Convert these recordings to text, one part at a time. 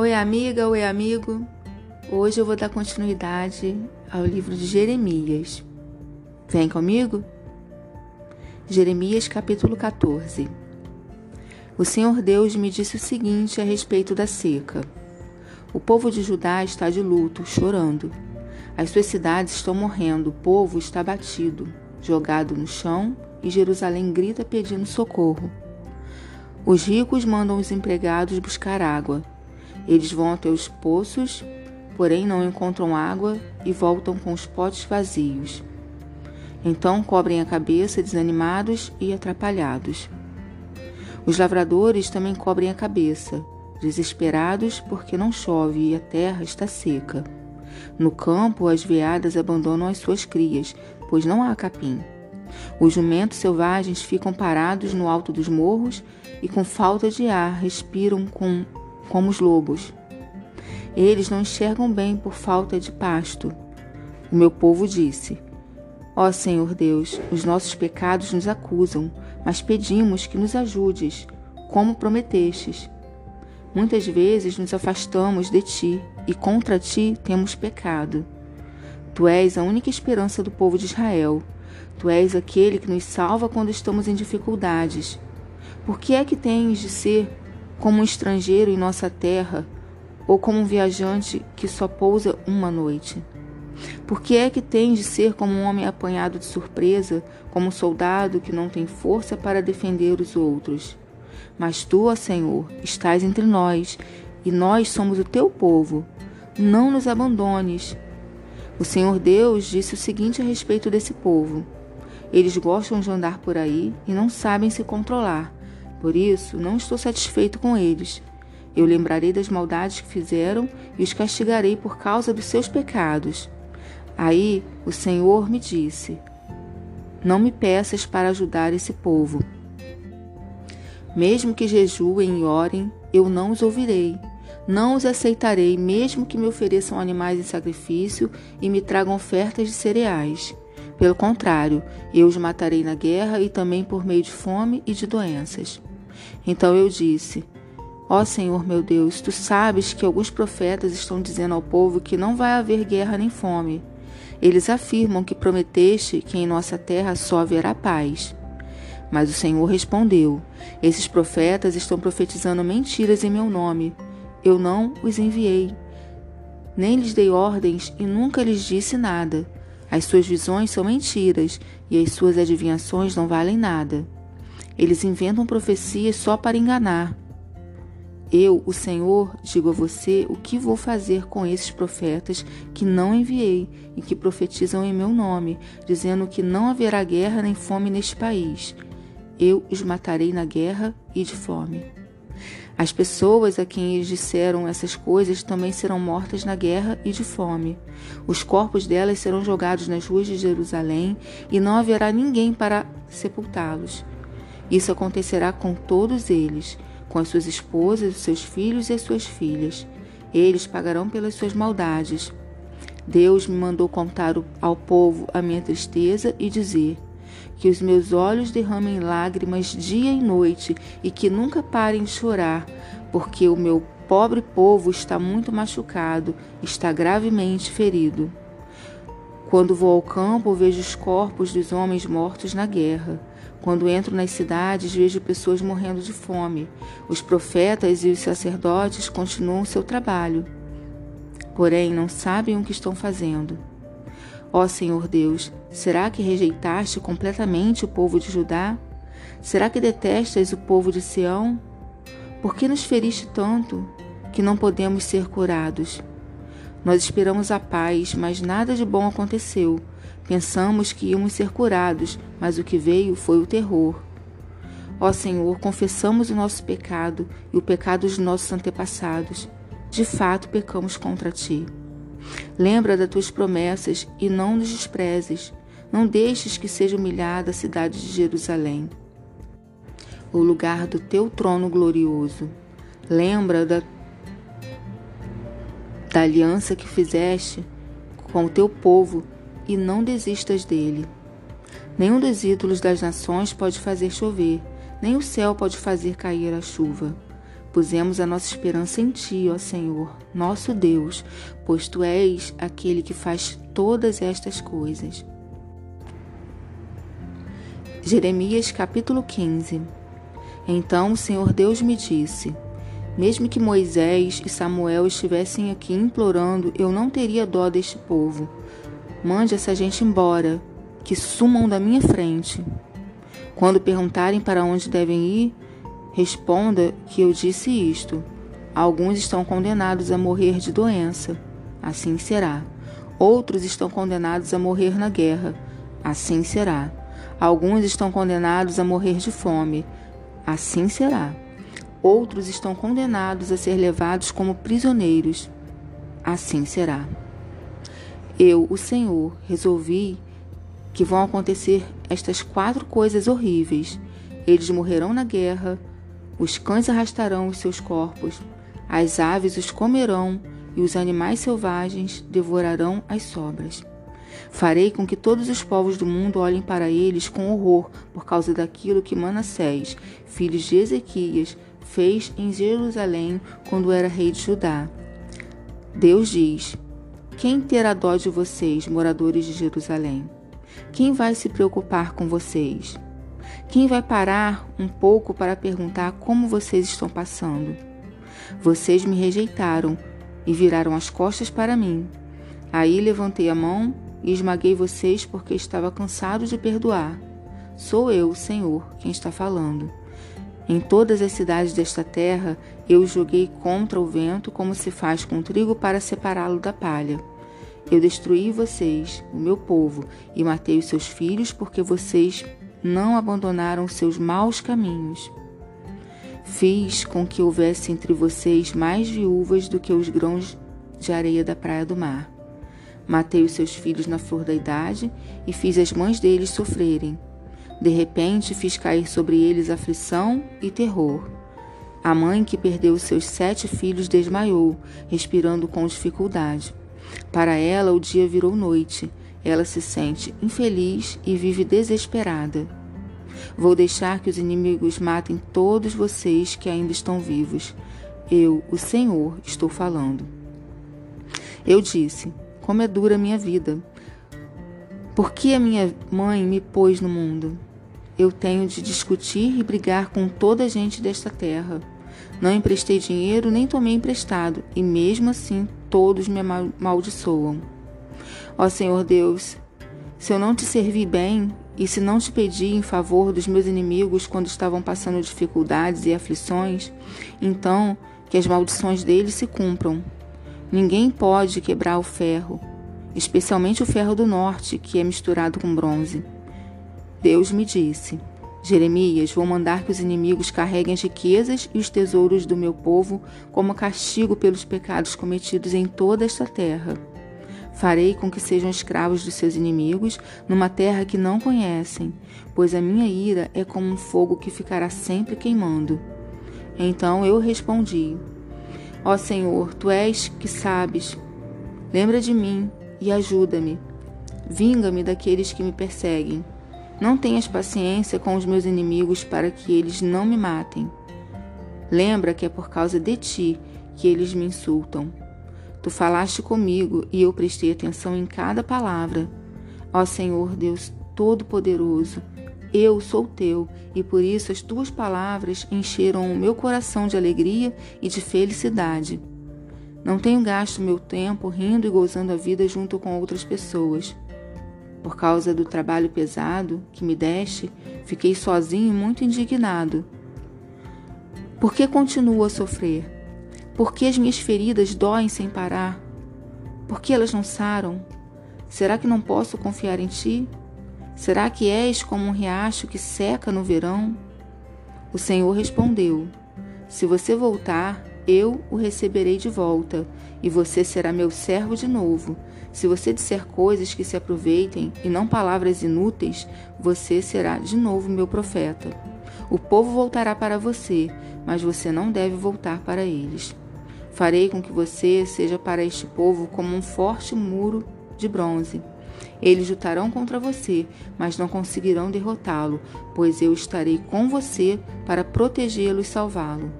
Oi, amiga, oi, amigo. Hoje eu vou dar continuidade ao livro de Jeremias. Vem comigo? Jeremias, capítulo 14. O Senhor Deus me disse o seguinte a respeito da seca: O povo de Judá está de luto, chorando. As suas cidades estão morrendo, o povo está batido, jogado no chão, e Jerusalém grita pedindo socorro. Os ricos mandam os empregados buscar água eles vão até os poços, porém não encontram água e voltam com os potes vazios. Então cobrem a cabeça, desanimados e atrapalhados. Os lavradores também cobrem a cabeça, desesperados porque não chove e a terra está seca. No campo, as veadas abandonam as suas crias, pois não há capim. Os jumentos selvagens ficam parados no alto dos morros e, com falta de ar, respiram com como os lobos. Eles não enxergam bem por falta de pasto. O meu povo disse: Ó Senhor Deus, os nossos pecados nos acusam, mas pedimos que nos ajudes, como prometestes. Muitas vezes nos afastamos de ti e contra ti temos pecado. Tu és a única esperança do povo de Israel. Tu és aquele que nos salva quando estamos em dificuldades. Por que é que tens de ser como um estrangeiro em nossa terra ou como um viajante que só pousa uma noite? Por que é que tens de ser como um homem apanhado de surpresa, como um soldado que não tem força para defender os outros? Mas tu, ó Senhor, estás entre nós, e nós somos o teu povo. Não nos abandones. O Senhor Deus disse o seguinte a respeito desse povo: Eles gostam de andar por aí e não sabem se controlar. Por isso, não estou satisfeito com eles. Eu lembrarei das maldades que fizeram e os castigarei por causa dos seus pecados. Aí o Senhor me disse: Não me peças para ajudar esse povo. Mesmo que jejuem e orem, eu não os ouvirei. Não os aceitarei, mesmo que me ofereçam animais em sacrifício e me tragam ofertas de cereais. Pelo contrário, eu os matarei na guerra e também por meio de fome e de doenças. Então eu disse: Ó Senhor meu Deus, tu sabes que alguns profetas estão dizendo ao povo que não vai haver guerra nem fome. Eles afirmam que prometeste que em nossa terra só haverá paz. Mas o Senhor respondeu: Esses profetas estão profetizando mentiras em meu nome. Eu não os enviei. Nem lhes dei ordens e nunca lhes disse nada. As suas visões são mentiras e as suas adivinhações não valem nada. Eles inventam profecias só para enganar. Eu, o Senhor, digo a você o que vou fazer com esses profetas que não enviei e que profetizam em meu nome, dizendo que não haverá guerra nem fome neste país. Eu os matarei na guerra e de fome. As pessoas a quem eles disseram essas coisas também serão mortas na guerra e de fome. Os corpos delas serão jogados nas ruas de Jerusalém e não haverá ninguém para sepultá-los. Isso acontecerá com todos eles, com as suas esposas, os seus filhos e as suas filhas. Eles pagarão pelas suas maldades. Deus me mandou contar ao povo a minha tristeza e dizer: que os meus olhos derramem lágrimas dia e noite e que nunca parem de chorar, porque o meu pobre povo está muito machucado, está gravemente ferido. Quando vou ao campo, vejo os corpos dos homens mortos na guerra. Quando entro nas cidades, vejo pessoas morrendo de fome. Os profetas e os sacerdotes continuam seu trabalho, porém não sabem o que estão fazendo. Ó Senhor Deus, será que rejeitaste completamente o povo de Judá? Será que detestas o povo de Sião? Por que nos feriste tanto que não podemos ser curados? Nós esperamos a paz, mas nada de bom aconteceu. Pensamos que íamos ser curados, mas o que veio foi o terror. Ó Senhor, confessamos o nosso pecado e o pecado dos nossos antepassados. De fato, pecamos contra ti. Lembra das tuas promessas e não nos desprezes. Não deixes que seja humilhada a cidade de Jerusalém, o lugar do teu trono glorioso. Lembra da, da aliança que fizeste com o teu povo e não desistas dele. Nenhum dos ídolos das nações pode fazer chover, nem o céu pode fazer cair a chuva. Pusemos a nossa esperança em Ti, ó Senhor, nosso Deus, pois Tu és aquele que faz todas estas coisas. Jeremias capítulo 15 Então o Senhor Deus me disse: Mesmo que Moisés e Samuel estivessem aqui implorando, eu não teria dó deste povo. Mande essa gente embora, que sumam da minha frente. Quando perguntarem para onde devem ir, responda que eu disse isto. Alguns estão condenados a morrer de doença, assim será. Outros estão condenados a morrer na guerra, assim será. Alguns estão condenados a morrer de fome, assim será. Outros estão condenados a ser levados como prisioneiros, assim será. Eu, o Senhor, resolvi que vão acontecer estas quatro coisas horríveis. Eles morrerão na guerra, os cães arrastarão os seus corpos, as aves os comerão e os animais selvagens devorarão as sobras. Farei com que todos os povos do mundo olhem para eles com horror por causa daquilo que Manassés, filho de Ezequias, fez em Jerusalém quando era rei de Judá. Deus diz: Quem terá dó de vocês, moradores de Jerusalém? Quem vai se preocupar com vocês? Quem vai parar um pouco para perguntar como vocês estão passando? Vocês me rejeitaram e viraram as costas para mim. Aí levantei a mão e esmaguei vocês porque estava cansado de perdoar. Sou eu, Senhor, quem está falando. Em todas as cidades desta terra eu joguei contra o vento, como se faz com trigo para separá-lo da palha. Eu destruí vocês, o meu povo, e matei os seus filhos, porque vocês não abandonaram os seus maus caminhos. Fiz com que houvesse entre vocês mais viúvas do que os grãos de areia da praia do mar. Matei os seus filhos na flor da idade e fiz as mães deles sofrerem. De repente fiz cair sobre eles aflição e terror. A mãe que perdeu seus sete filhos desmaiou, respirando com dificuldade. Para ela, o dia virou noite. Ela se sente infeliz e vive desesperada. Vou deixar que os inimigos matem todos vocês que ainda estão vivos. Eu, o Senhor, estou falando. Eu disse: Como é dura a minha vida. Por que a minha mãe me pôs no mundo? Eu tenho de discutir e brigar com toda a gente desta terra. Não emprestei dinheiro nem tomei emprestado, e mesmo assim todos me amaldiçoam. Ó Senhor Deus, se eu não te servi bem e se não te pedi em favor dos meus inimigos quando estavam passando dificuldades e aflições, então que as maldições deles se cumpram. Ninguém pode quebrar o ferro, especialmente o ferro do norte, que é misturado com bronze. Deus me disse: Jeremias, vou mandar que os inimigos carreguem as riquezas e os tesouros do meu povo como castigo pelos pecados cometidos em toda esta terra. Farei com que sejam escravos dos seus inimigos numa terra que não conhecem, pois a minha ira é como um fogo que ficará sempre queimando. Então eu respondi: Ó Senhor, tu és que sabes. Lembra de mim e ajuda-me. Vinga-me daqueles que me perseguem não tenhas paciência com os meus inimigos para que eles não me matem. Lembra que é por causa de ti que eles me insultam. Tu falaste comigo e eu prestei atenção em cada palavra. Ó Senhor Deus Todo-Poderoso, eu sou teu e por isso as tuas palavras encheram o meu coração de alegria e de felicidade. Não tenho gasto meu tempo rindo e gozando a vida junto com outras pessoas. Por causa do trabalho pesado que me deste, fiquei sozinho e muito indignado. Por que continuo a sofrer? Por que as minhas feridas doem sem parar? Por que elas não saram? Será que não posso confiar em ti? Será que és como um riacho que seca no verão? O Senhor respondeu: Se você voltar, eu o receberei de volta, e você será meu servo de novo. Se você disser coisas que se aproveitem e não palavras inúteis, você será de novo meu profeta. O povo voltará para você, mas você não deve voltar para eles. Farei com que você seja para este povo como um forte muro de bronze. Eles lutarão contra você, mas não conseguirão derrotá-lo, pois eu estarei com você para protegê-lo e salvá-lo.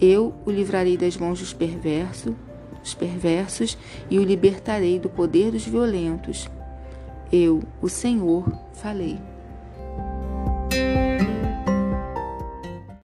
Eu o livrarei das mãos dos perversos, dos perversos e o libertarei do poder dos violentos. Eu, o Senhor, falei.